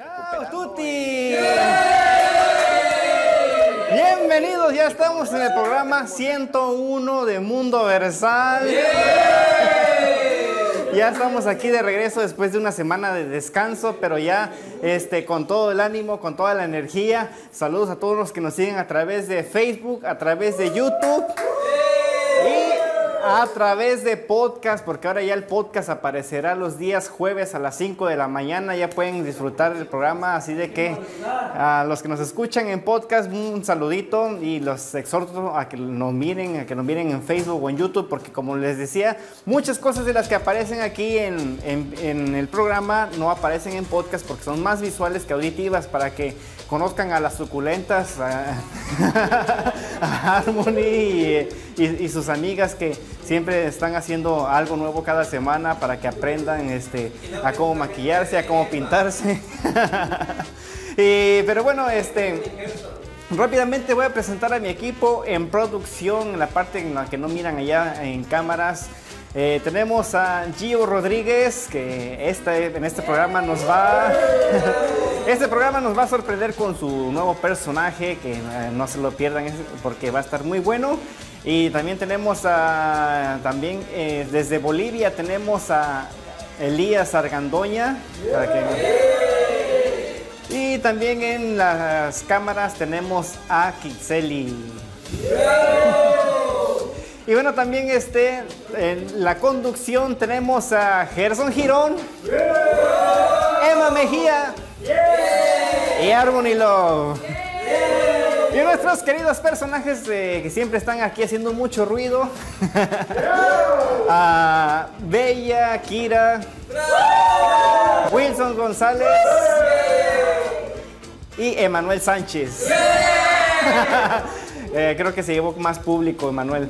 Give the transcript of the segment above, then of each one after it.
Ciao tutti. Bienvenidos, ya estamos en el programa 101 de Mundo Versal. Ya estamos aquí de regreso después de una semana de descanso, pero ya este, con todo el ánimo, con toda la energía. Saludos a todos los que nos siguen a través de Facebook, a través de YouTube a través de podcast, porque ahora ya el podcast aparecerá los días jueves a las 5 de la mañana. Ya pueden disfrutar del programa, así de que a los que nos escuchan en podcast, un saludito y los exhorto a que nos miren, a que nos miren en Facebook o en YouTube, porque como les decía, muchas cosas de las que aparecen aquí en, en- en el programa no aparecen en podcast porque son más visuales que auditivas para que conozcan a las suculentas, a, a Harmony y, sus amigas que siempre están haciendo algo nuevo cada semana para que aprendan este, a cómo maquillarse, a cómo pintarse. Y- pero bueno, este, rápidamente voy a presentar a mi equipo en producción, en la parte en la que no miran allá en cámaras. Eh, tenemos a Gio Rodríguez, que este, en este programa nos va... Este programa nos va a sorprender con su nuevo personaje, que eh, no se lo pierdan porque va a estar muy bueno. Y también tenemos a, también eh, desde Bolivia tenemos a Elías Argandoña, y también en las cámaras tenemos a Kixeli. Y bueno, también este, en la conducción tenemos a Gerson Girón, Emma Mejía y Harmony Love. Y nuestros queridos personajes eh, que siempre están aquí haciendo mucho ruido. a Bella, Kira, Wilson González y Emanuel Sánchez. Eh, creo que se llevó más público, Emanuel.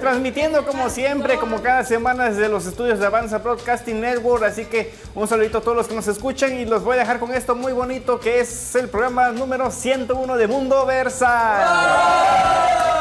Transmitiendo como siempre, como cada semana desde los estudios de Avanza Broadcasting Network. Así que un saludito a todos los que nos escuchan y los voy a dejar con esto muy bonito que es el programa número 101 de Mundo Versa.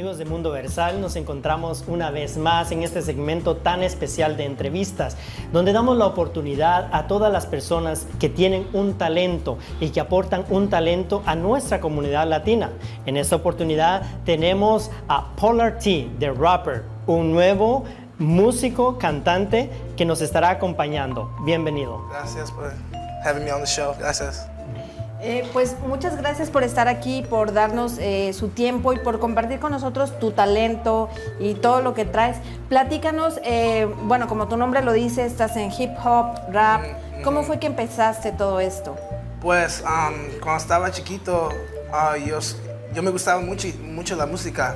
Amigos de Mundo Versal, nos encontramos una vez más en este segmento tan especial de entrevistas, donde damos la oportunidad a todas las personas que tienen un talento y que aportan un talento a nuestra comunidad latina. En esta oportunidad tenemos a Polar T, The Rapper, un nuevo músico, cantante que nos estará acompañando. Bienvenido. Gracias por having me on the show. Gracias. Eh, pues muchas gracias por estar aquí, por darnos eh, su tiempo y por compartir con nosotros tu talento y todo lo que traes. Platícanos, eh, bueno, como tu nombre lo dice, estás en hip hop, rap. ¿Cómo fue que empezaste todo esto? Pues um, cuando estaba chiquito, ah, yo, me gustaba mucho, mucho la música.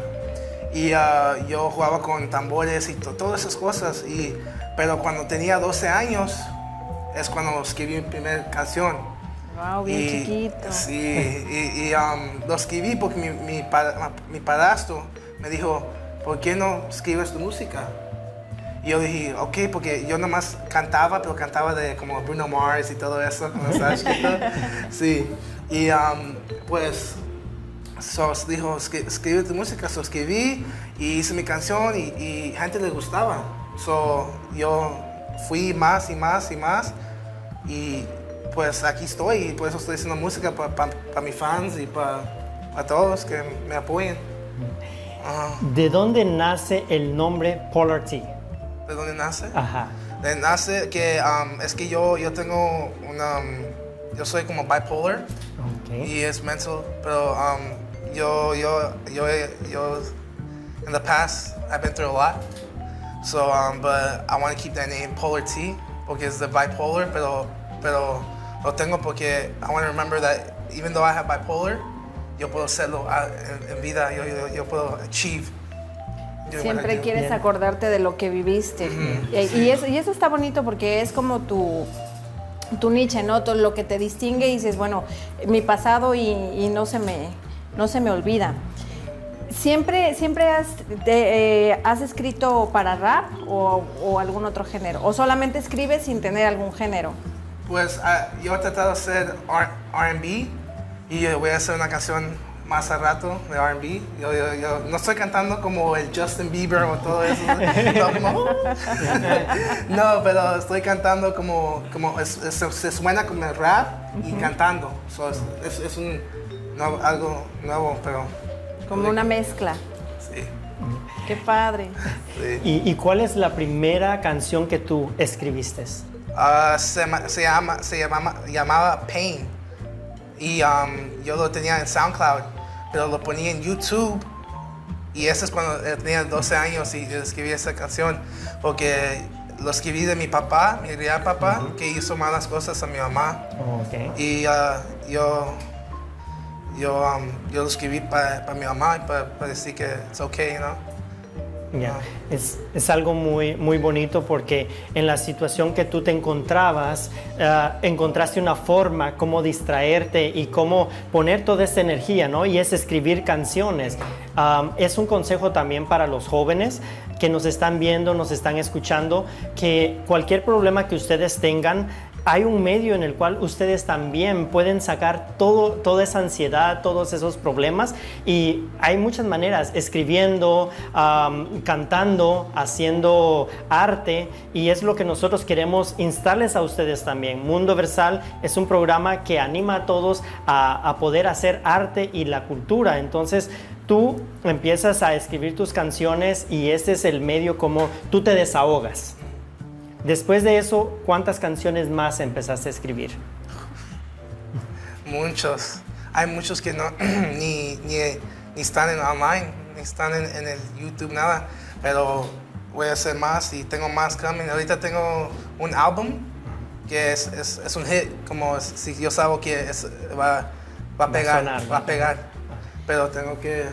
Y ah, yo jugaba con tambores y to- todas esas cosas. Y, pero cuando tenía 12 años es cuando escribí mi primera canción. Wow, bien Y- chiquito. Sí, y, y, um, lo escribí porque mi, mi, pa- mi padrastro me dijo, ¿por qué no escribes tu música? Y yo dije, ok, porque yo nomás cantaba, pero cantaba de como Bruno Mars y todo eso. Sí, y um, pues so, dijo, "Escri- escribe tu música, so escribí y hice mi canción y, y gente le gustaba. So, yo fui más y más y más y pues aquí estoy y por eso estoy haciendo música para mis fans y para todos que me apoyen. ¿De dónde nace el nombre Polar T? ¿De dónde nace? Ajá. De nace que um, es que yo, yo tengo una... um, yo soy como bipolar Ok. y es mental, pero um, yo, yo, yo, yo, in the past, I've been through a lot. So, um, but I want to keep that name Polar T porque es the bipolar, pero, pero lo tengo porque I want to remember that even though I have bipolar, yo puedo hacerlo ah, en, en vida, yo, yo, yo puedo achieve. Siempre quieres acordarte de lo que viviste. y, y eso, y eso está bonito porque es como tu, tu niche, ¿no? Todo lo que te distingue y dices, bueno, mi pasado y, y no, se me, no se me olvida. ¿Siempre, siempre has, te, eh, has escrito para rap o, o algún otro género? ¿O solamente escribes sin tener algún género? Pues ah, yo he tratado de hacer R&B y yo voy a hacer una canción más a rato de R&B. Yo, yo- yo no estoy cantando como el Justin Bieber o todo eso. no, como- no, pero estoy cantando como, como es- es- se suena como el rap y cantando. So, es, es- es un algo nuevo, pero Como una mezcla. sí. Qué padre. sí. ¿Y, y cuál es la primera canción que tú escribiste? Ah, se, se llama, se llamaba, llamaba Pain. Y um, yo lo tenía en SoundCloud, pero lo ponía en YouTube. Y eso es cuando tenía 12 años y escribí esa canción. Porque lo escribí de mi papá, mi real papá, que hizo malas cosas a mi mamá. Ok. Y ah, yo, yo, um, yo lo escribí para mi mamá y para decir que es okay, ¿no? Ya, Es, es algo muy, muy bonito porque en la situación que tú te encontrabas, eh, encontraste una forma como distraerte y cómo poner toda esa energía, ¿no? Y es escribir canciones. Es un consejo también para los jóvenes que nos están viendo, nos están escuchando, que cualquier problema que ustedes tengan, hay un medio en el cual ustedes también pueden sacar todo, toda esa ansiedad, todos esos problemas y hay muchas maneras, escribiendo, am, cantando, haciendo arte y es lo que nosotros queremos instarles a ustedes también. Mundo Versal es un programa que anima a todos a, a poder hacer arte y la cultura, entonces tú empiezas a escribir tus canciones y este es el medio como tú te desahogas. Después de eso, ¿cuántas canciones más empezaste a escribir? Muchos. Hay muchos que no, ni, ni, ni están en online, ni están en, en el YouTube, nada. Pero voy a hacer más y tengo más coming. Ahorita tengo un álbum que es, es, es un hit, como si yo sabo que es- va, va a pegar, sonar, va a pegar. Pero tengo que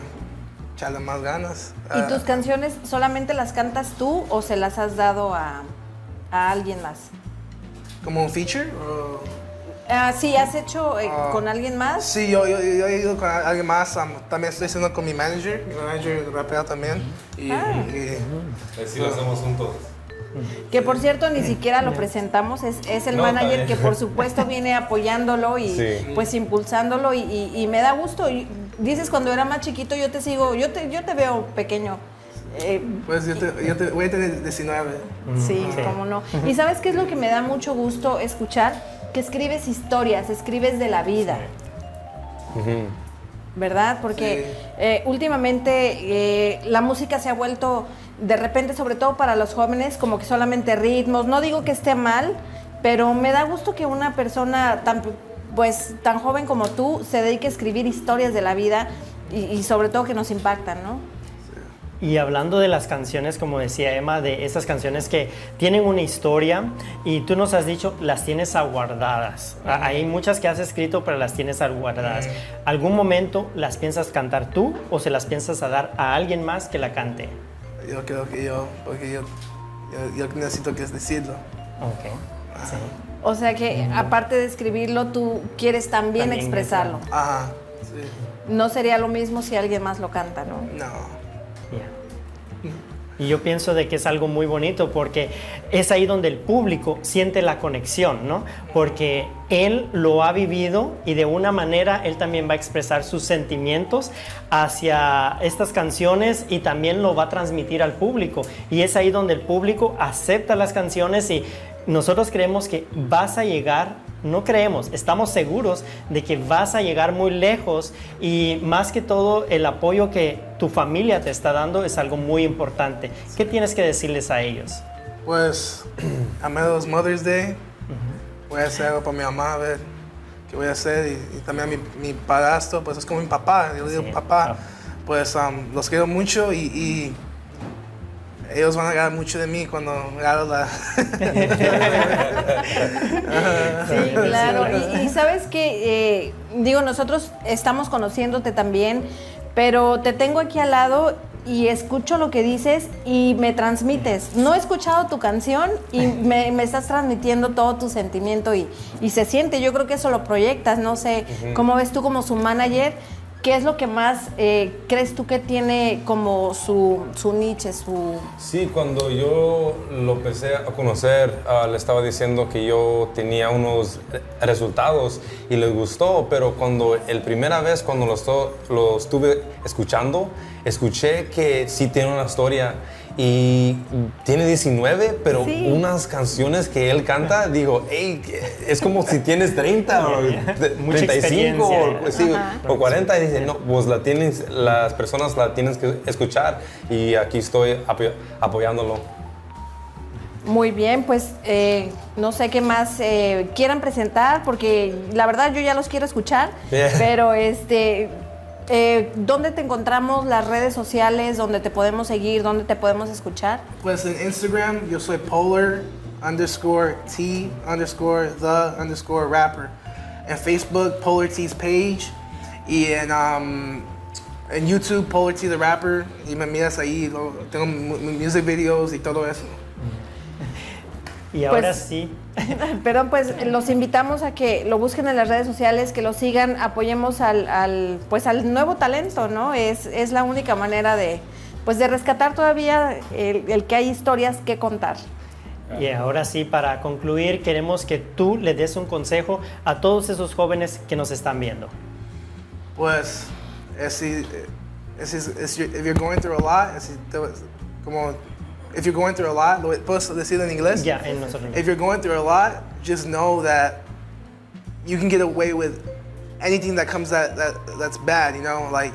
echarle más ganas. ¿Y Ah, tus canciones solamente las cantas tú o se las has dado a, a alguien más? ¿Como un feature? o- Ah, sí, ¿has hecho eh, Ah. con alguien más? Sí, yo, yo, yo he ido con alguien más. um, también estoy haciendo con mi manager. Mi manager rapea también. Y, Ah. y- lo hacemos juntos. Que por cierto ni siquiera lo presentamos, es, es el No, manager que por supuesto viene apoyándolo y Sí. pues impulsándolo y, y- y me da gusto. Y dices cuando era más chiquito yo te sigo, yo te, yo te veo pequeño. Eh, pues yo, te- yo te- voy a tener 19. sí, Sí. cómo no. Y sabes qué es lo que me da mucho gusto escuchar? Que escribes historias, escribes de la vida. ¿verdad? Porque Sí. eh, últimamente eh, la música se ha vuelto, de repente, sobre todo para los jóvenes, como que solamente ritmos. No digo que esté mal, pero me da gusto que una persona tan, pues, tan joven como tú se dedique a escribir historias de la vida y, y sobre todo que nos impactan, ¿no? Y hablando de las canciones, como decía Emma, de esas canciones que tienen una historia y tú nos has dicho, las tienes aguardadas. A- Hay muchas que has escrito, pero las tienes aguardadas. ¿Algún momento las piensas cantar tú o se las piensas a dar a alguien más que la cante? Yo creo que yo, porque yo, yo, yo necesito que decirlo. Ok. Sí. O sea que aparte de escribirlo, tú quieres también, También expresarlo. Ajá, sí. No sería lo mismo si alguien más lo canta, ¿no? No. Y yo pienso de que es algo muy bonito porque es ahí donde el público siente la conexión, ¿no? Porque él lo ha vivido y de una manera él también va a expresar sus sentimientos hacia estas canciones y también lo va a transmitir al público. Y es ahí donde el público acepta las canciones y nosotros creemos que vas a llegar, no creemos, estamos seguros de que vas a llegar muy lejos y más que todo el apoyo que tu familia te está dando es algo muy importante. ¿Qué tienes que decirles a ellos? Pues, a menos Mother's Day, voy a hacer algo para mi mamá, a ver qué voy a hacer. Y, y también a mi, mi padrastro, pues es como mi papá, yo le digo Sí, papá. papá. Pues um, los quiero mucho y, y ellos van a ganar mucho de mí cuando haga la... Sí, claro. Y, y sabes que, eh, digo, nosotros estamos conociéndote también, pero te tengo aquí al lado y escucho lo que dices y me transmites. No he escuchado tu canción y me, me estás transmitiendo todo tu sentimiento y, y se siente. Yo creo que eso lo proyectas. No sé cómo ves tú como su manager. ¿Qué es lo que más eh, crees tú que tiene como su, su niche, su... Sí, cuando yo lo empecé a conocer, ah, le estaba diciendo que yo tenía unos resultados y les gustó, pero cuando el primera vez cuando lo, lo estuve escuchando, escuché que sí tiene una historia y tiene 19, pero Sí. unas canciones que él canta, digo, hey, es como si tienes 30 o Ya, ya. Mucha 35 experiencia, o, sí, Ajá. o 40 y dice, no, pues la tienes, las personas la tienes que escuchar y aquí estoy apoy- apoyándolo. Muy bien, pues eh, no sé qué más eh, quieran presentar, porque la verdad yo ya los quiero escuchar, pero este, eh, ¿dónde te encontramos las redes sociales, dónde te podemos seguir, dónde te podemos escuchar? Pues en Instagram yo soy polar underscore T underscore the underscore rapper. En Facebook, Polar T's page. Y en, um, en YouTube, Polar T the rapper. Y me miras ahí, tengo mu- mu- music videos y todo eso. Y ahora Pues- sí, Perdón, pues los invitamos a que lo busquen en las redes sociales, que lo sigan, apoyemos al, al, pues al nuevo talento, ¿no? Es, es la única manera de, pues de rescatar todavía el, el que hay historias que contar. y ahora sí, para concluir, queremos que tú le des un consejo a todos esos jóvenes que nos están viendo. Pues, es, si- es, si- es- if you're going through a lot, si como, if you're going through a lot, lo puedo decirlo en inglés? Ya, en nosotros. If you're going through a lot, just know that you can get away with anything that comes that, that that's bad, you know, like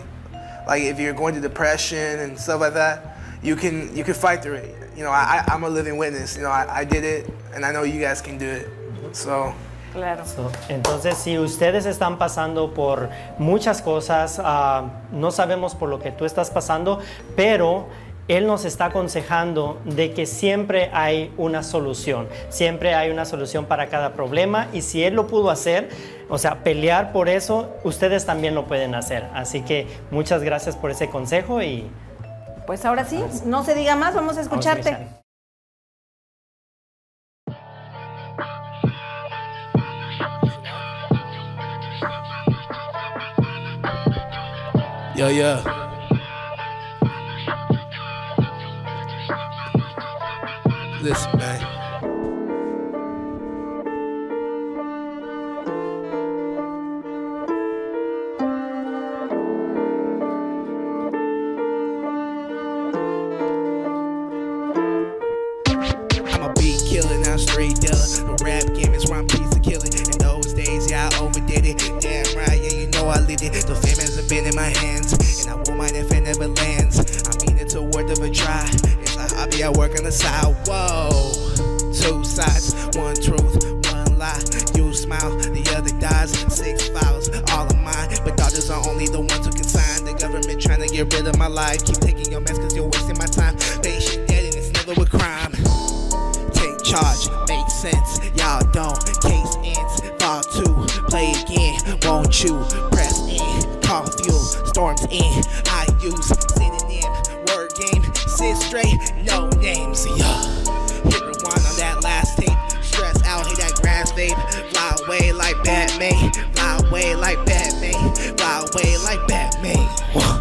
like if you're going through depression and stuff like that, you can you can fight through it. You know, I, I- I'm a living witness. You know, I, I did it, and I know you guys can do it. So, Claro. So, Entonces, si ustedes están pasando por muchas cosas, ah, no sabemos por lo que tú estás pasando, pero Él nos está aconsejando de que siempre hay una solución, siempre hay una solución para cada problema y si Él lo pudo hacer, o sea, pelear por eso, ustedes también lo pueden hacer. Así que muchas gracias por ese consejo y Pues ahora sí, no se diga más, vamos a vamos a escucharte. yeah, yeah. Listen, man. I'm a beat killer, straight dealer. The rap game is one piece of killing. In those days, yeah, I overdid it. Damn right, yeah, you know I lived it. The fame hasn't been in my hands, and I won't mind if it never lands. I mean it's a word of a try. A I work on the side. Whoa, two sides, one truth, one lie. You smile, the other dies. Six files, all of mine. But daughters are only the ones who can sign. The government trying to get rid of my life. Keep taking your mess cause you're wasting my time. Patient dead and it's never a crime. Take charge, make sense. Y'all don't. Case ends. Fall two. Play again. Won't you? Press in. Call fuel. Storms in. I use. Straight. No names. Yeah. Uh, hit rewind on that last tape. Stress out. Hit that grass vape. Fly away like Batman. Fly away like Batman. Fly away like Batman. Whoa.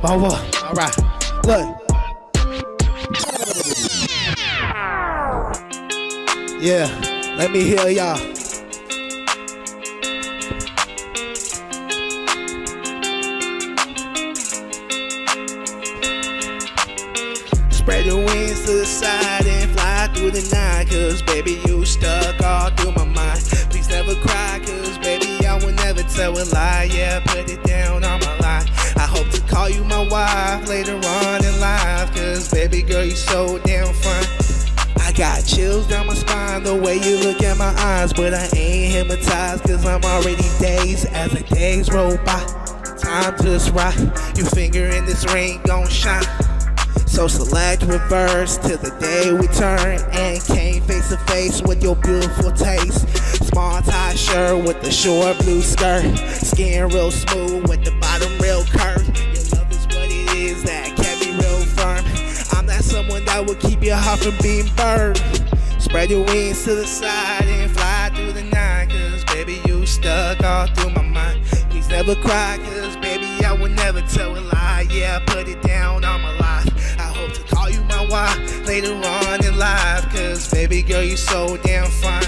Whoa, whoa. All right. Look. Yeah, let me hear y'all. Wings to the side and fly through the night. Cause baby, you stuck all through my mind. Please never cry, cause baby, I will never tell a lie. Yeah, put it down on my line. I hope to call you my wife later on in life. Cause baby girl, you so damn fine. I got chills down my spine the way you look at my eyes, but I ain't hypnotized cause I'm already dazed as the days roll by. Time just right, you finger in this ring gon' shine. So select reverse till the day we turn and came face to face with your beautiful taste. Small tie shirt with the short blue skirt, skin real smooth with the bottom real curved. Your love is what it is that kept me real firm. I'm that someone that will keep your heart from being burned. Spread your wings to the side and fly through the night, cause baby you stuck all through my mind. Please never cry, cause baby I will never tell a lie. Yeah, I put it down on my you later on in life, cause baby girl you so damn fine.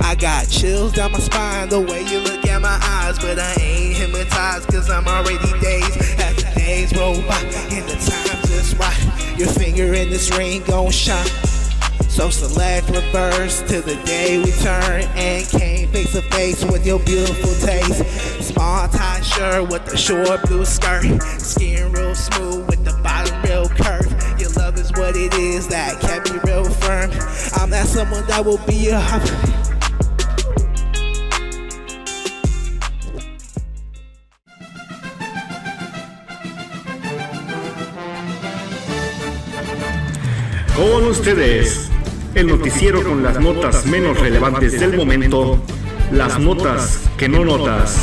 I got chills down my spine the way you look at my eyes, but I ain't hypnotized cause I'm already dazed. The days roll by and the time just right, your finger in this ring gon' shine. So select reverse till the day we turn and came face to face with your beautiful taste. Small tie shirt with the short blue skirt, skin real smooth with the bottom real curved. What. Con ustedes, el noticiero con las notas menos relevantes del momento, las notas que no notas.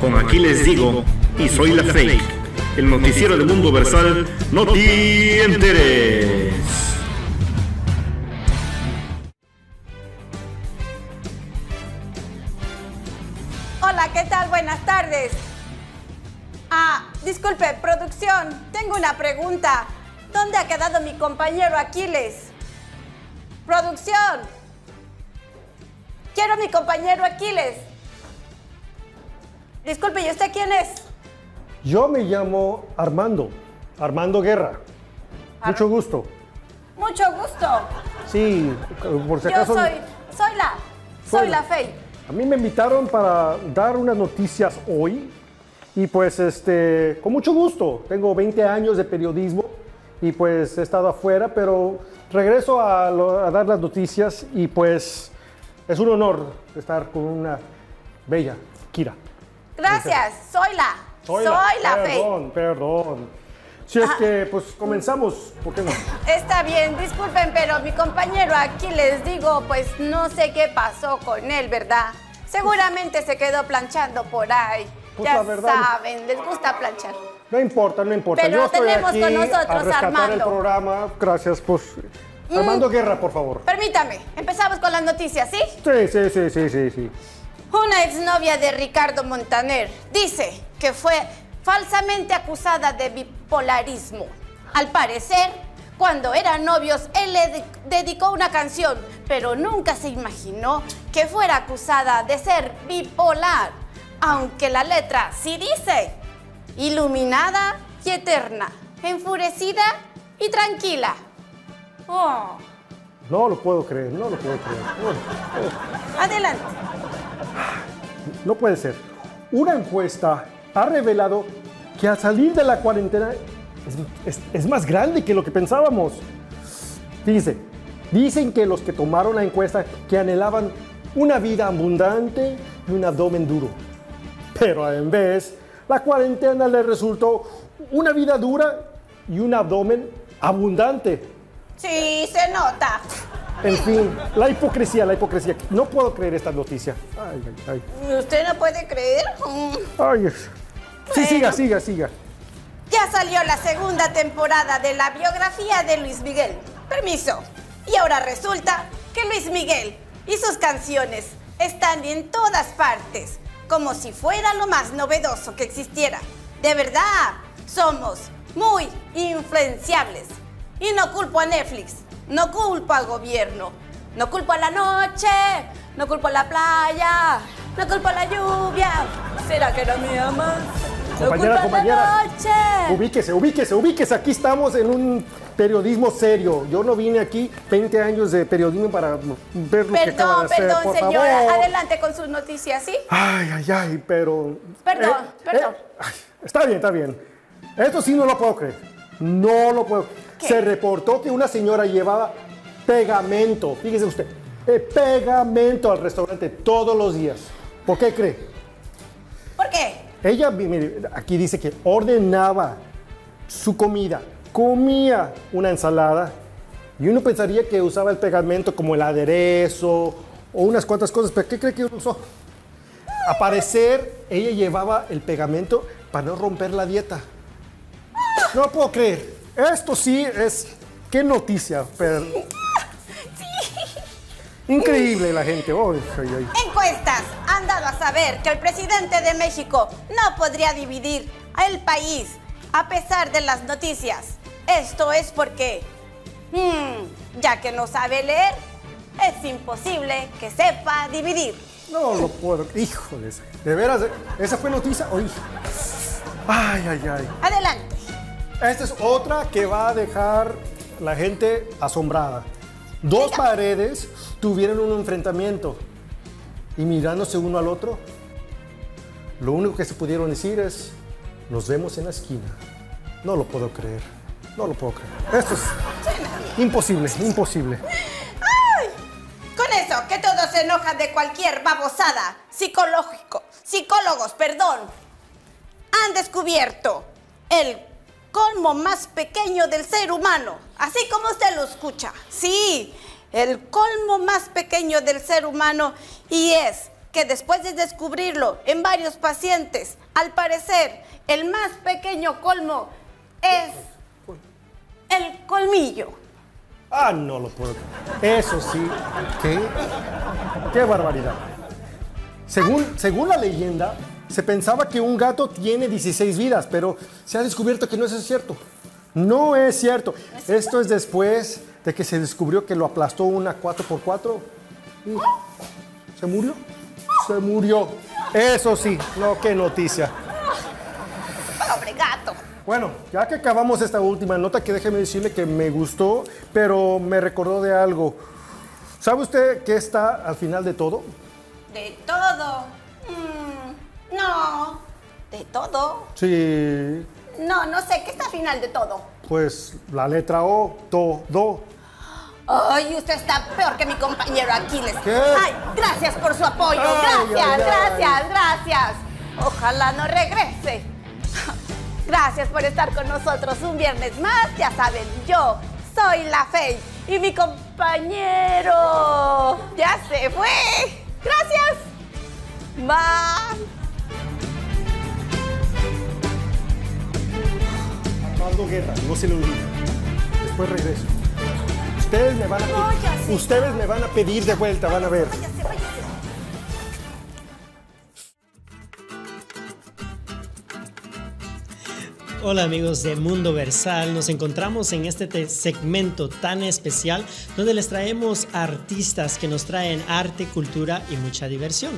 Con aquí les digo, y soy la fake, el noticiero del mundo versal, no te enteres. Hola, ¿qué tal? Buenas tardes. Ah, disculpe, producción, tengo una pregunta. ¿Dónde ha quedado mi compañero Aquiles? Producción. Quiero a mi compañero Aquiles. Disculpe, ¿y usted quién es? Yo me llamo Armando, Armando Guerra. Mucho gusto. Mucho gusto. Sí, por si Yo acaso. soy, soy la, soy Soy la- la Fey. A mí me invitaron para dar unas noticias hoy y pues este, con mucho gusto. Tengo 20 años de periodismo y pues he estado afuera, pero regreso a, lo- a dar las noticias y pues es un honor estar con una bella Kira. Gracias, soy la, soy la, Fey. Perdón, perdón. Si es que pues comenzamos, ¿por qué no? Está bien, disculpen, pero mi compañero aquí les digo, pues no sé qué pasó con él, ¿verdad? Seguramente se quedó planchando por ahí. Pues, ya la verdad- saben, les gusta planchar. No importa, no importa. Pero Yo estoy tenemos aquí con nosotros a rescatar el Armando. programa. Gracias, pues. Mm. Armando Guerra, por favor. Permítame, empezamos con las noticias, ¿sí? Sí, sí, sí, sí, sí, sí. Una exnovia de Ricardo Montaner dice que fue falsamente acusada de bipolarismo. Al parecer, cuando eran novios, él le de- dedicó una canción, pero nunca se imaginó que fuera acusada de ser bipolar, aunque la letra sí dice, iluminada y eterna, enfurecida y tranquila. Oh, No lo puedo creer, no lo puedo creer. Adelante. No puede ser. Una encuesta ha revelado que al salir de la cuarentena es, más grande que lo que pensábamos. Dice, dicen que los que tomaron la encuesta que anhelaban una vida abundante y un abdomen duro. Pero en vez, la cuarentena les resultó una vida dura y un abdomen abundante. Sí, se nota. En fin, la hipocresía, la hipocresía. No puedo creer esta noticia. Ay, ay, ay. ¿Usted no puede creer? Ay, es- Sí, Bueno. siga, siga, siga. Ya salió la segunda temporada de la biografía de Luis Miguel. Permiso. Y ahora resulta que Luis Miguel y sus canciones están en todas partes, como si fuera lo más novedoso que existiera. De verdad, somos muy influenciables. Y no culpo a Netflix, no culpo al gobierno, no culpo a la noche, no culpo a la playa, no culpo a la lluvia. ¿Será que no me amas? No Compañera, culpo a la compañera. noche. Ubíquese, ubíquese, ubíquese. Aquí estamos en un periodismo serio. Yo no vine aquí 20 años de periodismo para ver lo que acaba Perdón, de perdón, por señora. favor. Adelante con sus noticias, ¿sí? Ay, ay, ay, pero... Perdón, perdón. ay, está bien, está bien. Esto sí no lo puedo creer. No lo puedo. ¿Qué? Se reportó que una señora llevaba pegamento, fíjese usted, eh, pegamento al restaurante todos los días. ¿Por qué cree? ¿Por qué? Ella, mire, aquí dice que ordenaba su comida comía una ensalada y uno pensaría que usaba el pegamento como el aderezo o unas cuantas cosas, pero ¿qué cree que usó? A parecer, ella llevaba el pegamento para no romper la dieta. No lo puedo creer. Esto sí es... ¡Qué noticia! Pero... Increíble la gente. Ay, ay, ay. Encuestas han dado a saber que el presidente de México no podría dividir el país a pesar de las noticias. Esto es porque, hmm, ya que no sabe leer, es imposible que sepa dividir. No lo puedo. Híjole, de veras, esa fue noticia. Ay, ay. ay. Adelante. Esta es otra que va a dejar la gente asombrada. Dos paredes tuvieron un enfrentamiento y mirándose uno al otro, lo único que se pudieron decir es, nos vemos en la esquina. No lo puedo creer, no lo puedo creer. Esto es imposible, imposible. ¡Ay! Con eso, que todos se enojan de cualquier babosada. Psicológico, psicólogos, perdón. Han descubierto el colmo más pequeño del ser humano. Así como usted lo escucha. Sí, el colmo más pequeño del ser humano. Y es que después de descubrirlo en varios pacientes, al parecer, el más pequeño colmo es el colmillo. Ah, no lo puedo. Eso sí, qué, qué barbaridad. Según, según la leyenda, se pensaba que un gato tiene 16 vidas, pero se ha descubierto que no es cierto. No es cierto. Esto es después de que se descubrió que lo aplastó una 4x4. y ¿Se murió? Se murió. Eso sí, no, qué noticia. Pobre gato. Bueno, ya que acabamos esta última nota, que déjeme decirle que me gustó, pero me recordó de algo. ¿Sabe usted qué está al final de todo? De todo. No. De todo. Sí, No, no sé. ¿Qué está al final de todo? pues la letra O, todo. Ay, usted está peor que mi compañero Aquiles. ¿Qué? Ay, gracias por su apoyo. Ay, gracias, ay, ay. gracias, gracias. Ojalá no regrese. Gracias por estar con nosotros un viernes más. Ya saben, yo soy la Fey y mi compañero ya se fue. Gracias. Bye. Armando Guerra, no se lo olvide. Después regreso. Ustedes me van a No, ya sé. ustedes me van a pedir de vuelta, van a ver. Váyase, váyase. Hola amigos de Mundo Versal, nos encontramos en este te- segmento tan especial donde les traemos artistas que nos traen arte, cultura y mucha diversión.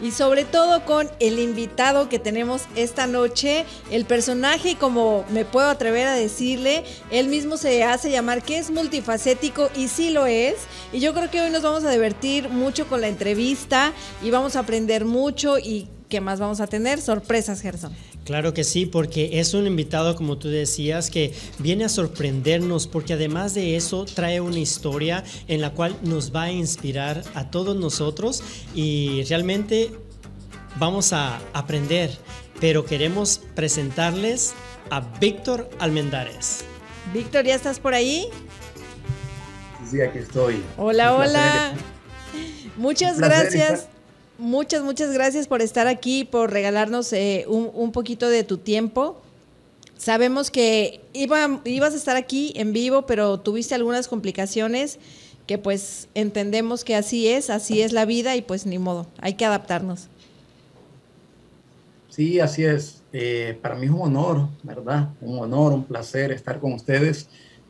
Y sobre todo con el invitado que tenemos esta noche, el personaje, como me puedo atrever a decirle, él mismo se hace llamar que es multifacético y sí lo es. Y yo creo que hoy nos vamos a divertir mucho con la entrevista y vamos a aprender mucho y ¿qué más vamos a tener? Sorpresas, Gerson. Claro que sí, porque es un invitado, como tú decías, que viene a sorprendernos, porque además de eso trae una historia en la cual nos va a inspirar a todos nosotros y realmente vamos a aprender, pero queremos presentarles a Víctor Almendares. Víctor, ¿ya estás por ahí? Sí, aquí estoy. Hola, hola. Muchas gracias. estar- Muchas, muchas gracias por estar aquí, por regalarnos eh, un, un poquito de tu tiempo. Sabemos que iba- ibas a estar aquí en vivo, pero tuviste algunas complicaciones que pues entendemos que así es, así es la vida y pues ni modo, hay que adaptarnos. Sí, así es. Eh, para mí es un honor, ¿verdad? Un honor, un placer estar con ustedes.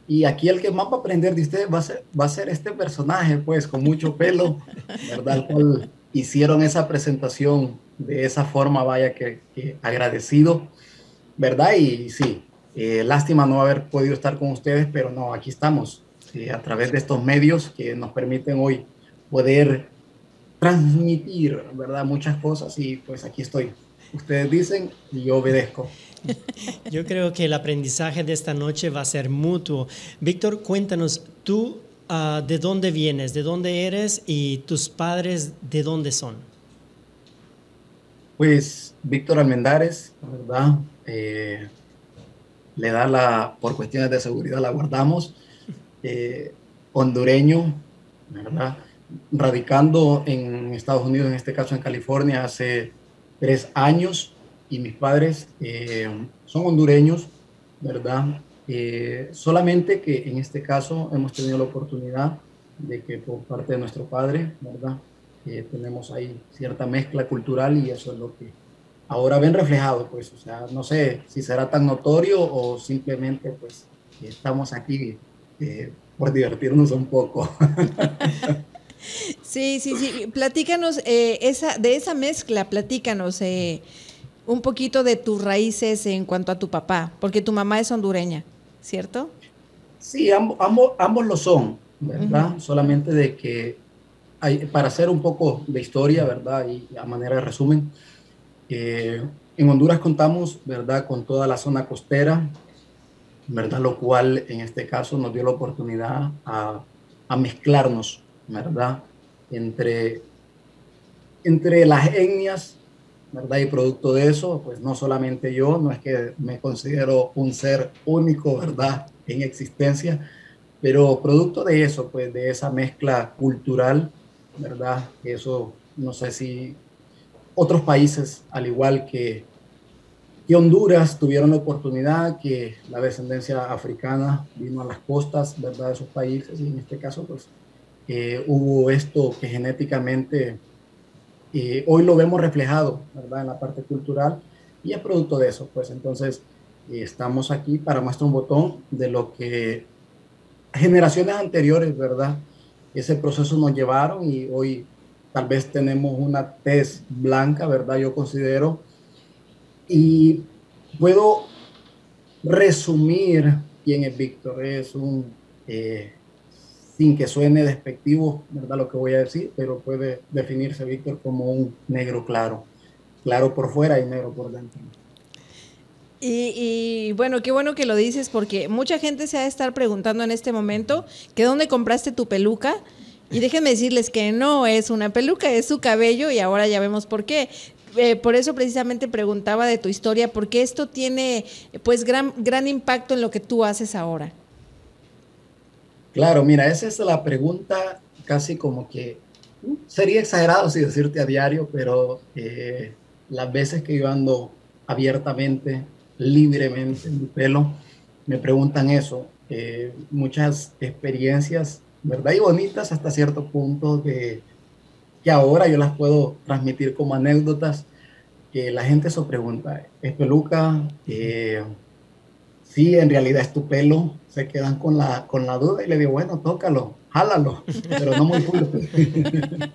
Y aquí el que más va a aprender de ustedes va a ser, va a ser este personaje, pues, con mucho pelo, ¿verdad? Hicieron esa presentación de esa forma, vaya, que, agradecido, ¿verdad? Y sí, eh, lástima no haber podido estar con ustedes, pero no, aquí estamos, eh, a través de estos medios que nos permiten hoy poder transmitir, ¿verdad? Muchas cosas y pues aquí estoy. Ustedes dicen y yo obedezco. Yo creo que el aprendizaje de esta noche va a ser mutuo. Víctor, cuéntanos, tú ah, de dónde vienes, de dónde eres y tus padres de dónde son. Pues Víctor Almendares, ¿verdad? Eh, le da la, por cuestiones de seguridad la guardamos, eh, hondureño, ¿verdad? Radicando en Estados Unidos, en este caso en California, hace tres años y mis padres eh, son hondureños, ¿verdad? Eh, solamente que en este caso hemos tenido la oportunidad de que por parte de nuestro padre, ¿verdad? tenemos ahí cierta mezcla cultural y eso es lo que ahora ven reflejado, pues, o sea, no sé si será tan notorio o simplemente, pues, estamos aquí eh, por divertirnos un poco. Sí, sí, sí. Platícanos eh, esa, de esa mezcla, platícanos eh, un poquito de tus raíces en cuanto a tu papá, porque tu mamá es hondureña, ¿cierto? Sí, ambos, ambos, lo son, ¿verdad? Solamente de que, hay, para hacer un poco de historia, ¿verdad? Y a manera de resumen, eh, en Honduras contamos, ¿verdad?, con toda la zona costera, ¿verdad? Lo cual en este caso nos dio la oportunidad a, a mezclarnos, ¿verdad? Entre, entre las etnias, ¿verdad? Y producto de eso, pues no solamente yo, no es que me considero un ser único, ¿verdad? En existencia, pero producto de eso, pues de esa mezcla cultural, ¿verdad? Eso, no sé si otros países, al igual que, que Honduras, tuvieron la oportunidad que la descendencia africana vino a las costas, ¿verdad?, de esos países, y en este caso, pues, eh, hubo esto que genéticamente eh, hoy lo vemos reflejado, ¿verdad?, en la parte cultural, y es producto de eso, pues, entonces, eh, estamos aquí para muestra un botón de lo que generaciones anteriores, ¿verdad?, ese proceso nos llevaron y hoy tal vez tenemos una tez blanca, ¿verdad? Yo considero. Y puedo resumir quién es Víctor. Es un, eh, sin que suene despectivo, ¿verdad? Lo que voy a decir, pero puede definirse Víctor como un negro claro. Claro por fuera y negro por dentro. Y, bueno, qué bueno que lo dices porque mucha gente se ha de estar preguntando en este momento que dónde compraste tu peluca y déjenme decirles que no es una peluca, es su cabello y ahora ya vemos por qué. Eh, por eso precisamente preguntaba de tu historia, porque esto tiene pues gran, gran impacto en lo que tú haces ahora. Claro, mira, esa es la pregunta casi como que uh, sería exagerado si decirte a diario, pero eh, las veces que yo ando abiertamente, libremente en mi pelo, me preguntan eso. Eh, muchas experiencias ¿verdad? Y bonitas hasta cierto punto de que ahora yo las puedo transmitir como anécdotas que la gente se pregunta, ¿es peluca? Eh, sí, en realidad es tu pelo. Se quedan con la, con la duda y le digo, bueno, tócalo, jálalo, pero no muy fuerte.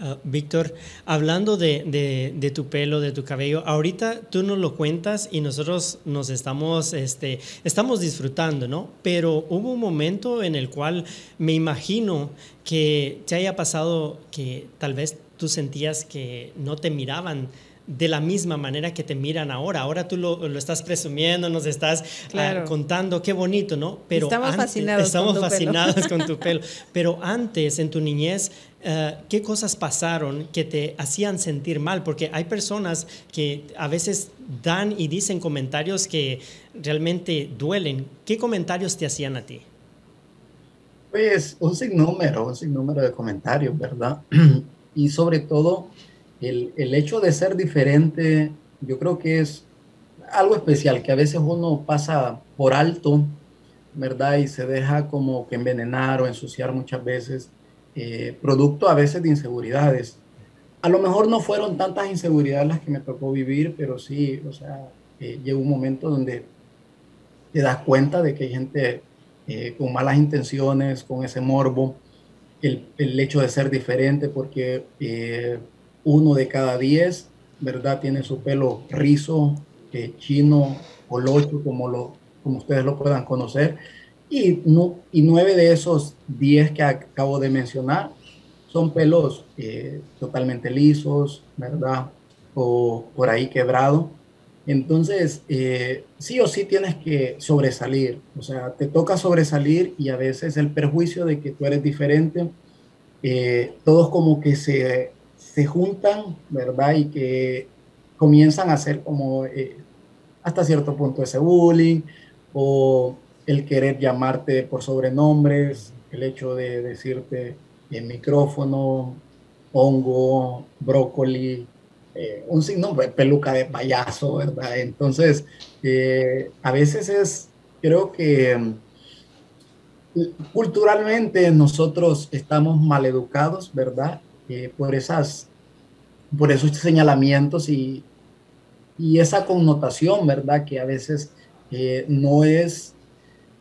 Ah, Víctor, hablando de, tu pelo, de tu cabello, ahorita tú nos lo cuentas y nosotros nos estamos, este, estamos disfrutando, ¿no? Pero hubo un momento en el cual me imagino que te haya pasado que tal vez tú sentías que no te miraban de la misma manera que te miran ahora. Ahora tú lo, estás presumiendo, nos estás ah, contando, qué bonito, ¿no? Pero estamos fascinados, estamos con, tu fascinados con tu pelo. Pero antes, en tu niñez, eh, ¿qué cosas pasaron que te hacían sentir mal? Porque hay personas que a veces dan y dicen comentarios que realmente duelen. ¿Qué comentarios te hacían a ti? Pues un sinnúmero, un sinnúmero de comentarios, ¿verdad? y sobre todo el, el, hecho de ser diferente, yo creo que es algo especial, que a veces uno pasa por alto, ¿verdad? Y se deja como que envenenar o ensuciar muchas veces, eh, producto a veces de inseguridades. A lo mejor no fueron tantas inseguridades las que me tocó vivir, pero sí, o sea, eh, llegó un momento donde te das cuenta de que hay gente eh, con malas intenciones, con ese morbo, el, el hecho de ser diferente, porque uno de cada diez, ¿verdad? Tiene su pelo rizo, eh, chino o locho, como, lo, como ustedes lo puedan conocer. Y, nueve de esos diez que acabo de mencionar son pelos eh, totalmente lisos, ¿verdad? O por ahí quebrado. Entonces, eh, sí o sí tienes que sobresalir. O sea, te toca sobresalir y a veces el perjuicio de que tú eres diferente, todos como que se se juntan, ¿verdad? Y que comienzan a ser como, eh, hasta cierto punto ese bullying o el querer llamarte por sobrenombres, el hecho de decirte en micrófono, hongo, brócoli, eh, un signo, peluca de payaso, ¿verdad? Entonces, eh, a veces es, creo que mm, culturalmente nosotros estamos mal educados, ¿verdad? Eh, por, esas, por esos señalamientos y, y esa connotación, ¿verdad? Que a veces no es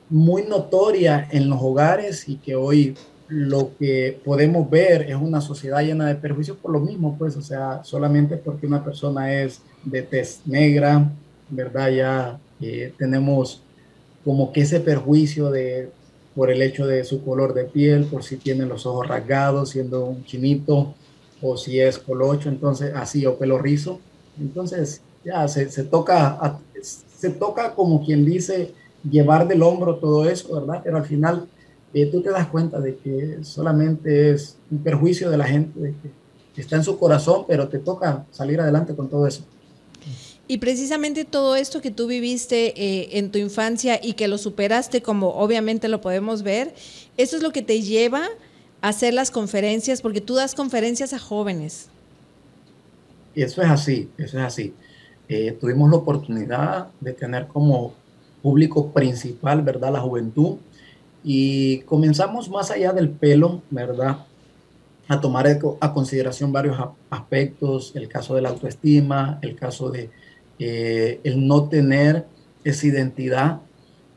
muy notoria en los hogares y que hoy lo que podemos ver es una sociedad llena de perjuicios por lo mismo, pues, o sea, solamente porque una persona es de tez negra, ¿verdad? Ya eh, tenemos como que ese perjuicio de, por el hecho de su color de piel, por si tiene los ojos rasgados, siendo un chinito, o si es colocho, entonces así, o pelo rizo. Entonces, ya se, se toca, se toca como quien dice, llevar del hombro todo eso, ¿verdad? Pero al final eh, tú te das cuenta de que solamente es un perjuicio de la gente, que está en su corazón, pero te toca salir adelante con todo eso. Y precisamente todo esto que tú viviste eh, en tu infancia y que lo superaste, como obviamente lo podemos ver, eso es lo que te lleva a hacer las conferencias, porque tú das conferencias a jóvenes. Eso es así, eso es así. Eh, tuvimos la oportunidad de tener como público principal, ¿verdad? La juventud. Y comenzamos más allá del pelo, ¿verdad? A tomar a consideración varios aspectos, el caso de la autoestima, el caso de eh, el no tener esa identidad.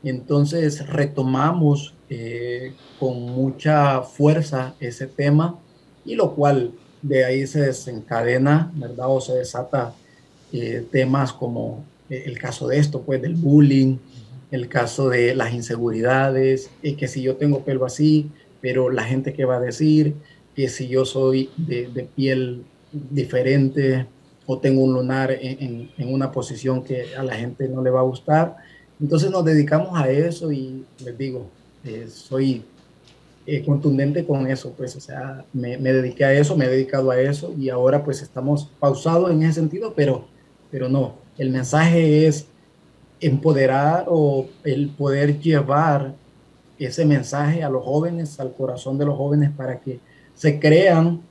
Entonces retomamos eh, con mucha fuerza ese tema y lo cual de ahí se desencadena, ¿verdad? O se desata eh, temas como el caso de esto, pues del bullying, el caso de las inseguridades, y que si yo tengo pelo así, pero la gente que va a decir, que si yo soy de, piel diferente o tengo un lunar en, una posición que a la gente no le va a gustar. Entonces nos dedicamos a eso y les digo, eh, soy eh, contundente con eso, pues, o sea, me, me, dediqué a eso, me he dedicado a eso y ahora pues estamos pausados en ese sentido, pero, pero no, el mensaje es empoderar o el poder llevar ese mensaje a los jóvenes, al corazón de los jóvenes, para que se crean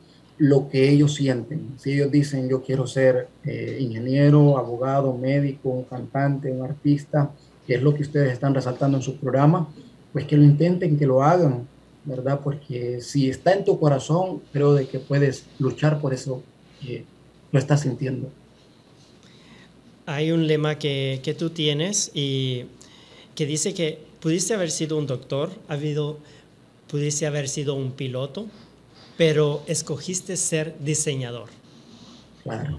lo que ellos sienten. Si ellos dicen, yo quiero ser eh, ingeniero, abogado, médico, un cantante, un artista, que es lo que ustedes están resaltando en su programa, pues que lo intenten, que lo hagan, ¿verdad? Porque si está en tu corazón, creo de que puedes luchar por eso que lo estás sintiendo hay un lema que, que, tú tienes y que dice que pudiste haber sido un doctor, ha habido, pudiste haber sido un piloto, pero escogiste ser diseñador. Claro,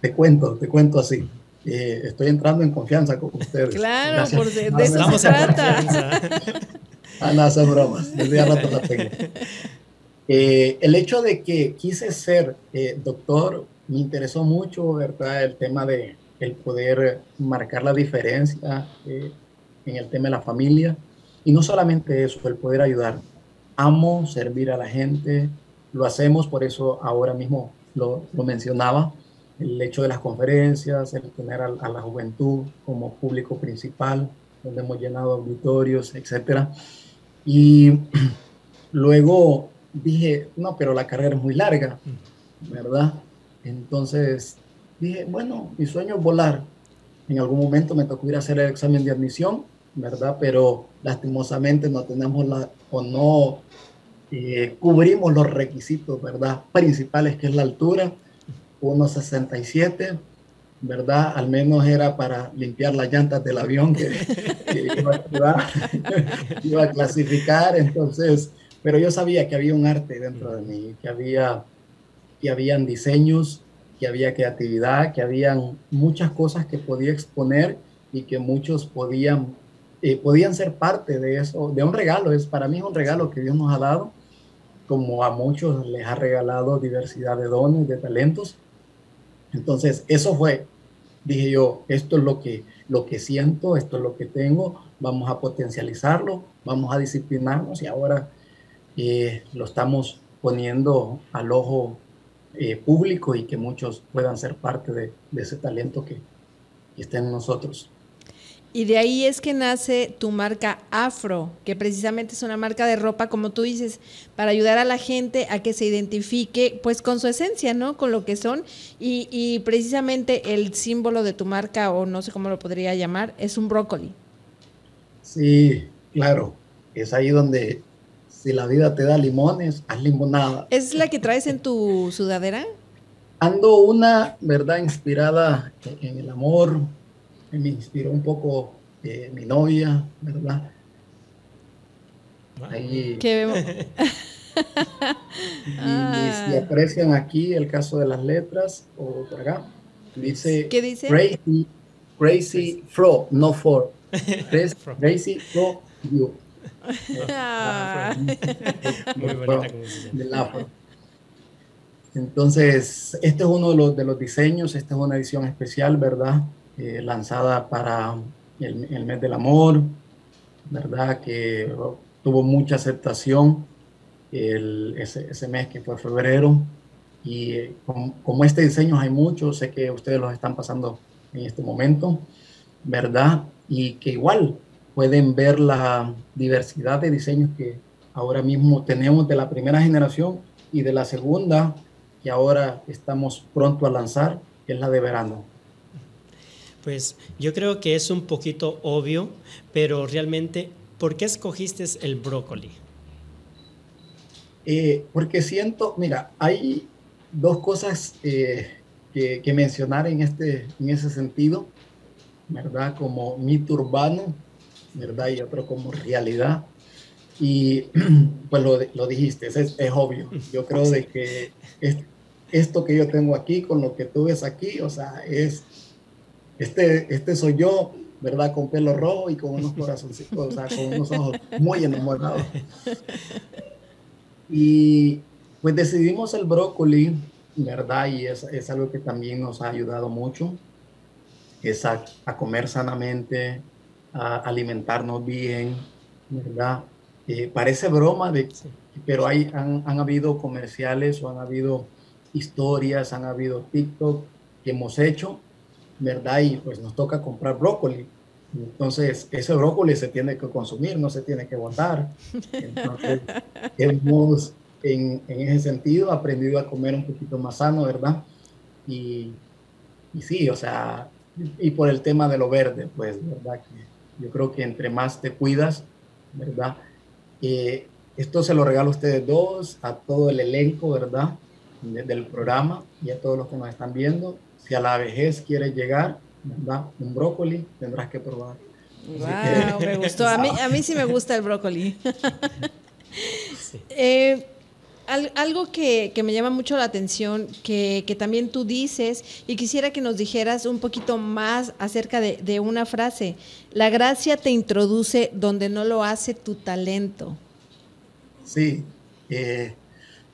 te cuento, te cuento así. Eh, estoy entrando en confianza con ustedes. Claro, por de, de eso se trata. ah, no, son bromas. Desde rato la tengo. Eh, el hecho de que quise ser eh, doctor me interesó mucho, ¿verdad? El tema de, el poder marcar la diferencia eh, en el tema de la familia. Y no solamente eso, el poder ayudar. Amo servir a la gente, lo hacemos, por eso ahora mismo lo, lo mencionaba, el hecho de las conferencias, el tener a, la juventud como público principal, donde hemos llenado auditorios, etc. Y luego dije, no, pero la carrera es muy larga, ¿verdad? Entonces dije, bueno, mi sueño es volar. En algún momento me tocó ir a hacer el examen de admisión, ¿verdad? Pero lastimosamente no tenemos la, o no eh, cubrimos los requisitos, ¿verdad? Principales, que es la altura, 1,67, ¿verdad? Al menos era para limpiar las llantas del avión que, iba, a clasificar, entonces, pero yo sabía que había un arte dentro de mí, que había, que habían diseños que había creatividad, que habían muchas cosas que podía exponer y que muchos podían, eh, podían ser parte de eso, de un regalo. Es, para mí un regalo que Dios nos ha dado, como a muchos les ha regalado diversidad de dones, de talentos. Entonces, eso fue, dije yo, esto es lo que, lo que siento, esto es lo que tengo, vamos a potencializarlo, vamos a disciplinarnos y ahora eh, lo estamos poniendo al ojo eh, público y que muchos puedan ser parte de, ese talento que, y esté en nosotros. Y de ahí es que nace tu marca Afro, que precisamente es una marca de ropa, como tú dices, para ayudar a la gente a que se identifique pues con su esencia, ¿no? Con lo que son. Y, y precisamente el símbolo de tu marca, o no sé cómo lo podría llamar, es un brócoli. Sí, claro. Es ahí donde si la vida te da limones, haz limonada. ¿Es la que traes en tu sudadera? Ando una, ¿verdad? Inspirada en el amor, me inspiró un poco eh, mi novia, ¿verdad? Ahí, ¿Qué vemos? y, y si aprecian aquí el caso de las letras, o por acá, dice, ¿Qué dice? Crazy, crazy Fro, no for. Crazy, Fro You. Ah. Muy bonita afro. Entonces, este es uno de los, de los diseños, esta es una edición especial, ¿verdad? Eh, lanzada para el, mes del amor, ¿verdad? Que tuvo mucha aceptación el, ese, mes que fue febrero. Y eh, como, como este diseño hay muchos, sé que ustedes los están pasando en este momento, ¿verdad? Y que igual pueden ver la diversidad de diseños que ahora mismo tenemos de la primera generación y de la segunda que ahora estamos pronto a lanzar, que es la de verano. Pues yo creo que es un poquito obvio, pero realmente, ¿por qué escogiste el brócoli? Eh, porque siento, mira, hay dos cosas eh, que, que, mencionar en, este, en ese sentido, ¿verdad? Como mito urbano, ¿verdad? Y otro como realidad. Y pues lo, lo dijiste, es, es, obvio. Yo creo de que es, esto que yo tengo aquí con lo que tú ves aquí, o sea, es, este, este soy yo, ¿verdad? Con pelo rojo y con unos corazoncitos, o sea, con unos ojos muy enamorados. Y pues decidimos el brócoli, ¿verdad? Y es, es algo que también nos ha ayudado mucho, es a, a comer sanamente, a alimentarnos bien, ¿verdad? Eh, parece broma, de, pero hay, han, han, habido comerciales o han habido historias, han habido TikTok que hemos hecho, ¿verdad? Y pues nos toca comprar brócoli. Entonces, ese brócoli se tiene que consumir, no se tiene que botar. Entonces, hemos, en, en, ese sentido, aprendido a comer un poquito más sano, ¿verdad? Y, y sí, o sea, y por el tema de lo verde, pues, ¿verdad? Que yo creo que entre más te cuidas, ¿verdad? Eh, esto se lo regalo a ustedes dos, a todo el elenco, ¿verdad? De, del programa y a todos los que nos están viendo. Si a la vejez quieres llegar, ¿verdad? Un brócoli tendrás que probar. Wow, me gustó. A mí, a mí sí me gusta el brócoli. Sí. eh, al, algo que, que, me llama mucho la atención, que, que, también tú dices, y quisiera que nos dijeras un poquito más acerca de, de una frase. La gracia te introduce donde no lo hace tu talento. Sí, eh,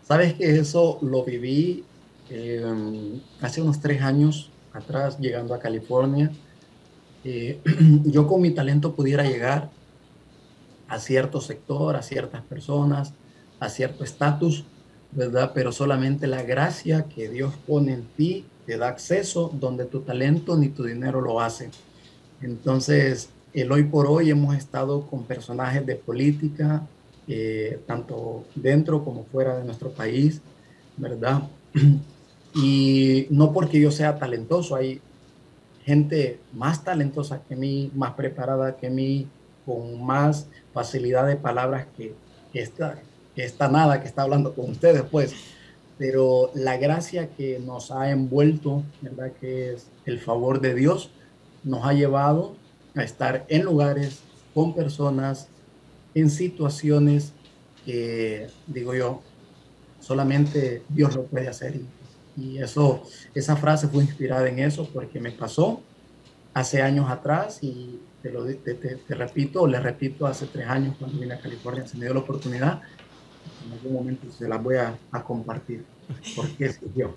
sabes que eso lo viví eh, hace unos tres años atrás, llegando a California. Eh, yo con mi talento pudiera llegar a cierto sector, a ciertas personas, a cierto estatus, ¿verdad? Pero solamente la gracia que Dios pone en ti te da acceso donde tu talento ni tu dinero lo hace. Entonces, el hoy por hoy hemos estado con personajes de política, eh, tanto dentro como fuera de nuestro país, ¿verdad? Y no porque yo sea talentoso, hay gente más talentosa que mí, más preparada que mí, con más facilidad de palabras que esta, esta nada que está hablando con ustedes, pues. Pero la gracia que nos ha envuelto, ¿verdad? Que es el favor de Dios, nos ha llevado a estar en lugares, con personas, en situaciones que, digo yo, solamente Dios lo puede hacer. Y eso, esa frase fue inspirada en eso porque me pasó hace años atrás y te lo te, te, te repito, le repito, hace tres años cuando vine a California se me dio la oportunidad. En algún momento se las voy a, compartir. ¿Por qué surgió?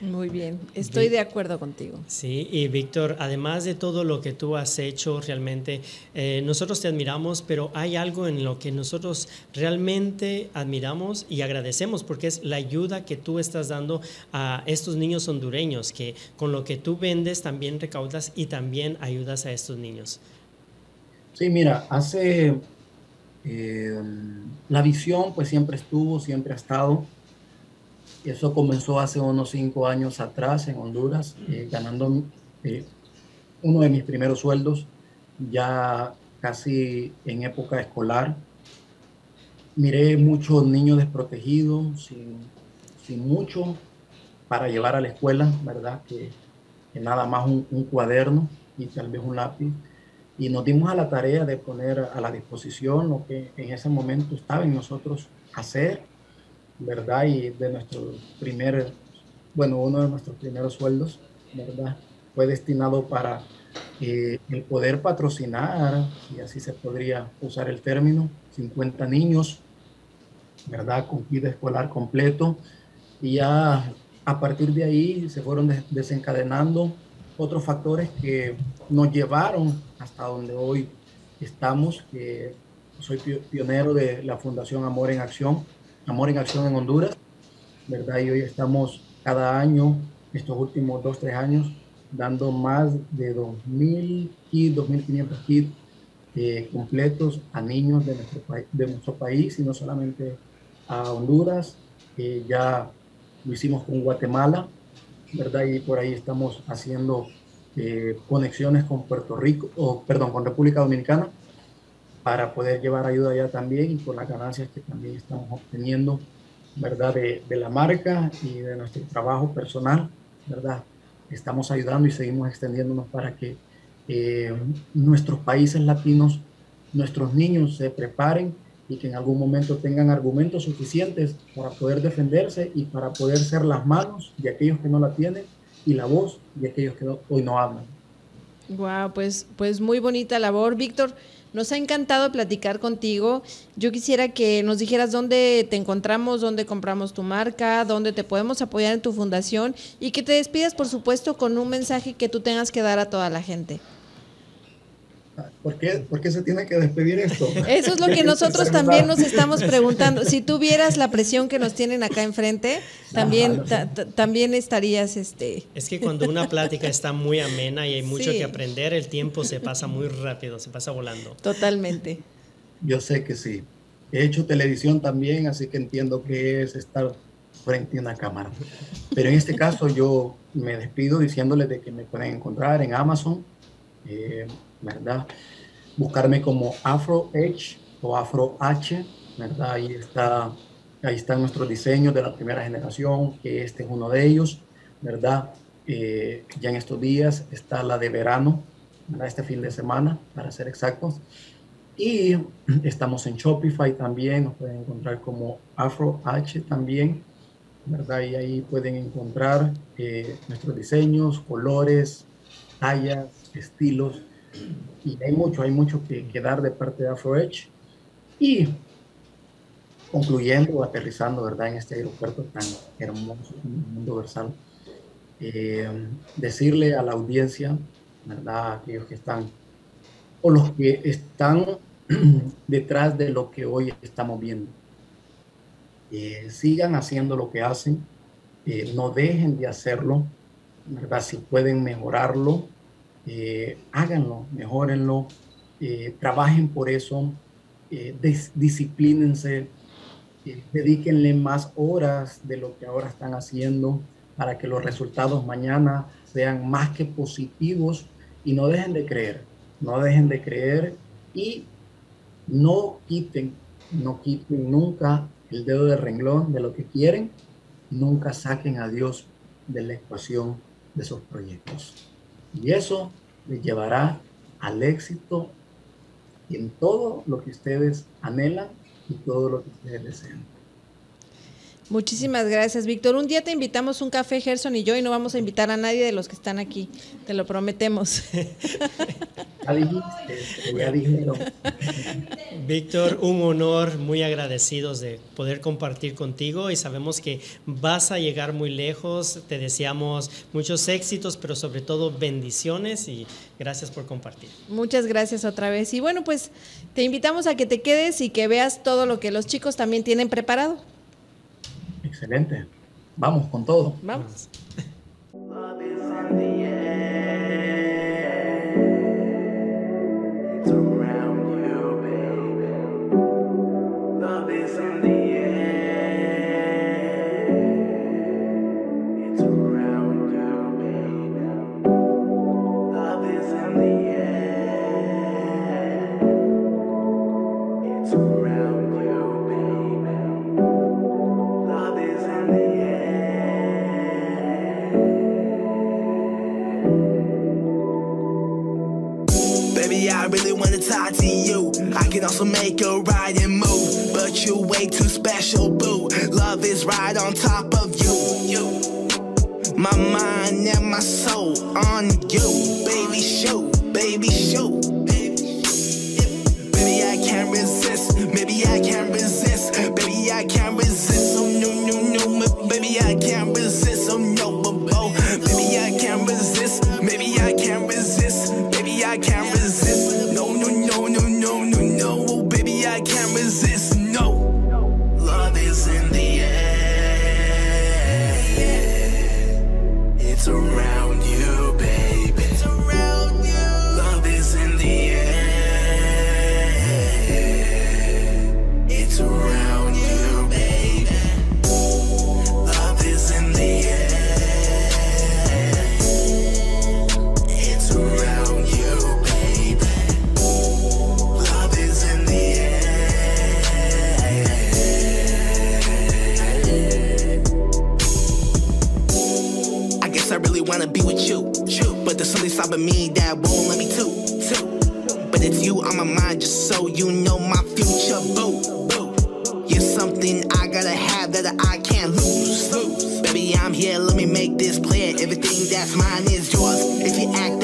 Muy bien, estoy de acuerdo contigo. Sí, y Víctor, además de todo lo que tú has hecho, realmente eh, nosotros te admiramos, pero hay algo en lo que nosotros realmente admiramos y agradecemos, porque es la ayuda que tú estás dando a estos niños hondureños, que con lo que tú vendes también recaudas y también ayudas a estos niños. Sí, mira, hace eh, la visión pues siempre estuvo, siempre ha estado eso comenzó hace unos cinco años atrás en Honduras, eh, ganando eh, uno de mis primeros sueldos, ya casi en época escolar. Miré muchos niños desprotegidos, sin, sin mucho para llevar a la escuela, ¿verdad? Que, nada más un, un, cuaderno y tal vez un lápiz. Y nos dimos a la tarea de poner a la disposición lo que en ese momento estaba en nosotros hacer ¿verdad? Y de nuestro primer, bueno, uno de nuestros primeros sueldos, ¿verdad? Fue destinado para eh, el poder patrocinar, y así se podría usar el término, 50 niños, ¿verdad? Con vida escolar completo. Y ya a partir de ahí se fueron desencadenando otros factores que nos llevaron hasta donde hoy estamos, soy pionero de la Fundación Amor en Acción, Amor en Acción en Honduras, ¿verdad? Y hoy estamos cada año, estos últimos dos, tres años, dando más de 2.000 kits, 2.500 kits eh, completos a niños de nuestro, de nuestro país y no solamente a Honduras, ya lo hicimos con Guatemala, ¿verdad? Y por ahí estamos haciendo eh, conexiones con Puerto Rico, o perdón, con República Dominicana, para poder llevar ayuda allá también y con las ganancias que también estamos obteniendo, ¿verdad? De, de, la marca y de nuestro trabajo personal, ¿verdad? Estamos ayudando y seguimos extendiéndonos para que eh, nuestros países latinos, nuestros niños se preparen y que en algún momento tengan argumentos suficientes para poder defenderse y para poder ser las manos de aquellos que no la tienen y la voz de aquellos que hoy no hablan. Wow, pues, pues muy bonita labor, Víctor. Nos ha encantado platicar contigo. Yo quisiera que nos dijeras dónde te encontramos, dónde compramos tu marca, dónde te podemos apoyar en tu fundación y que te despidas, por supuesto, con un mensaje que tú tengas que dar a toda la gente. ¿Por qué, ¿Por qué, se tiene que despedir esto? Eso es lo que nosotros también nos estamos preguntando. Si tuvieras la presión que nos tienen acá enfrente, también, también estarías... este Es que cuando una plática está muy amena y hay mucho sí. que aprender, el tiempo se pasa muy rápido, se pasa volando. Totalmente. Yo sé que sí. He hecho televisión también, así que entiendo que es estar frente a una cámara. Pero en este caso yo me despido diciéndoles de que me pueden encontrar en Amazon. Eh, ¿verdad? Buscarme como Afro Edge o Afro H, ¿verdad? Ahí está, ahí están nuestros diseños de la primera generación, que este es uno de ellos, ¿verdad? Eh, ya en estos días está la de verano, ¿verdad? Este fin de semana, para ser exactos. Y estamos en Shopify también, nos pueden encontrar como Afro H también, ¿verdad? Y ahí pueden encontrar eh, nuestros diseños, colores, tallas, estilos, y hay mucho, hay mucho que, que dar de parte de AfroEdge. Y concluyendo aterrizando, ¿verdad? En este aeropuerto tan hermoso el mundo versal, eh, decirle a la audiencia, ¿verdad? Aquellos que están, o los que están detrás de lo que hoy estamos viendo, eh, sigan haciendo lo que hacen, eh, no dejen de hacerlo, ¿verdad? Si pueden mejorarlo, eh, háganlo, mejórenlo, eh, trabajen por eso, eh, disciplínense, eh, dedíquenle más horas de lo que ahora están haciendo para que los resultados mañana sean más que positivos y no dejen de creer, no dejen de creer y no quiten, no quiten nunca el dedo de renglón de lo que quieren, nunca saquen a Dios de la ecuación de sus proyectos. Y eso les llevará al éxito en todo lo que ustedes anhelan y todo lo que ustedes desean. Muchísimas gracias, Víctor. Un día te invitamos un café, Gerson y yo, y no vamos a invitar a nadie de los que están aquí. Te lo prometemos. Ya dijiste, ya dijeron. Víctor, un honor, muy agradecidos de poder compartir contigo y sabemos que vas a llegar muy lejos. Te deseamos muchos éxitos, pero sobre todo bendiciones y gracias por compartir. Muchas gracias otra vez. Y bueno, pues te invitamos a que te quedes y que veas todo lo que los chicos también tienen preparado. Excelente. Vamos con todo. Vamos. so you know my future boo. boo. You're something I gotta have that I can't lose. Baby, I'm here, let me make this clear. Everything that's mine is yours. If you act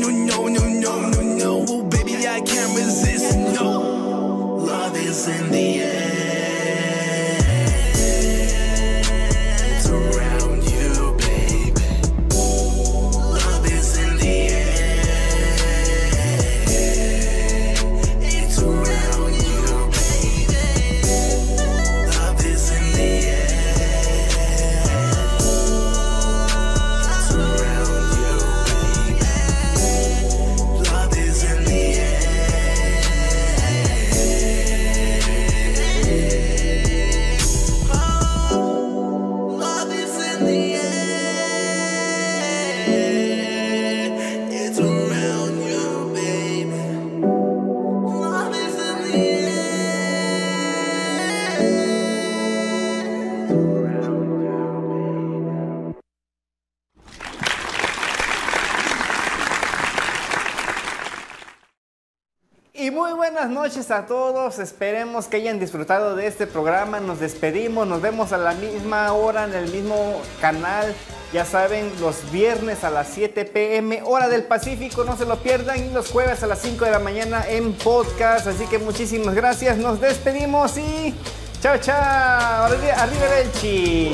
no, no, no, no, no, no. Baby, I can't resist. No, love is in the air. A todos. Esperemos que hayan disfrutado de este programa. Nos despedimos. Nos vemos a la misma hora en el mismo canal. Ya saben, los viernes a las 7 pm, hora del Pacífico, no se lo pierdan. Y los jueves a las 5 de la mañana en podcast. Así que muchísimas gracias. Nos despedimos y chao, chao. Arriba, del chi.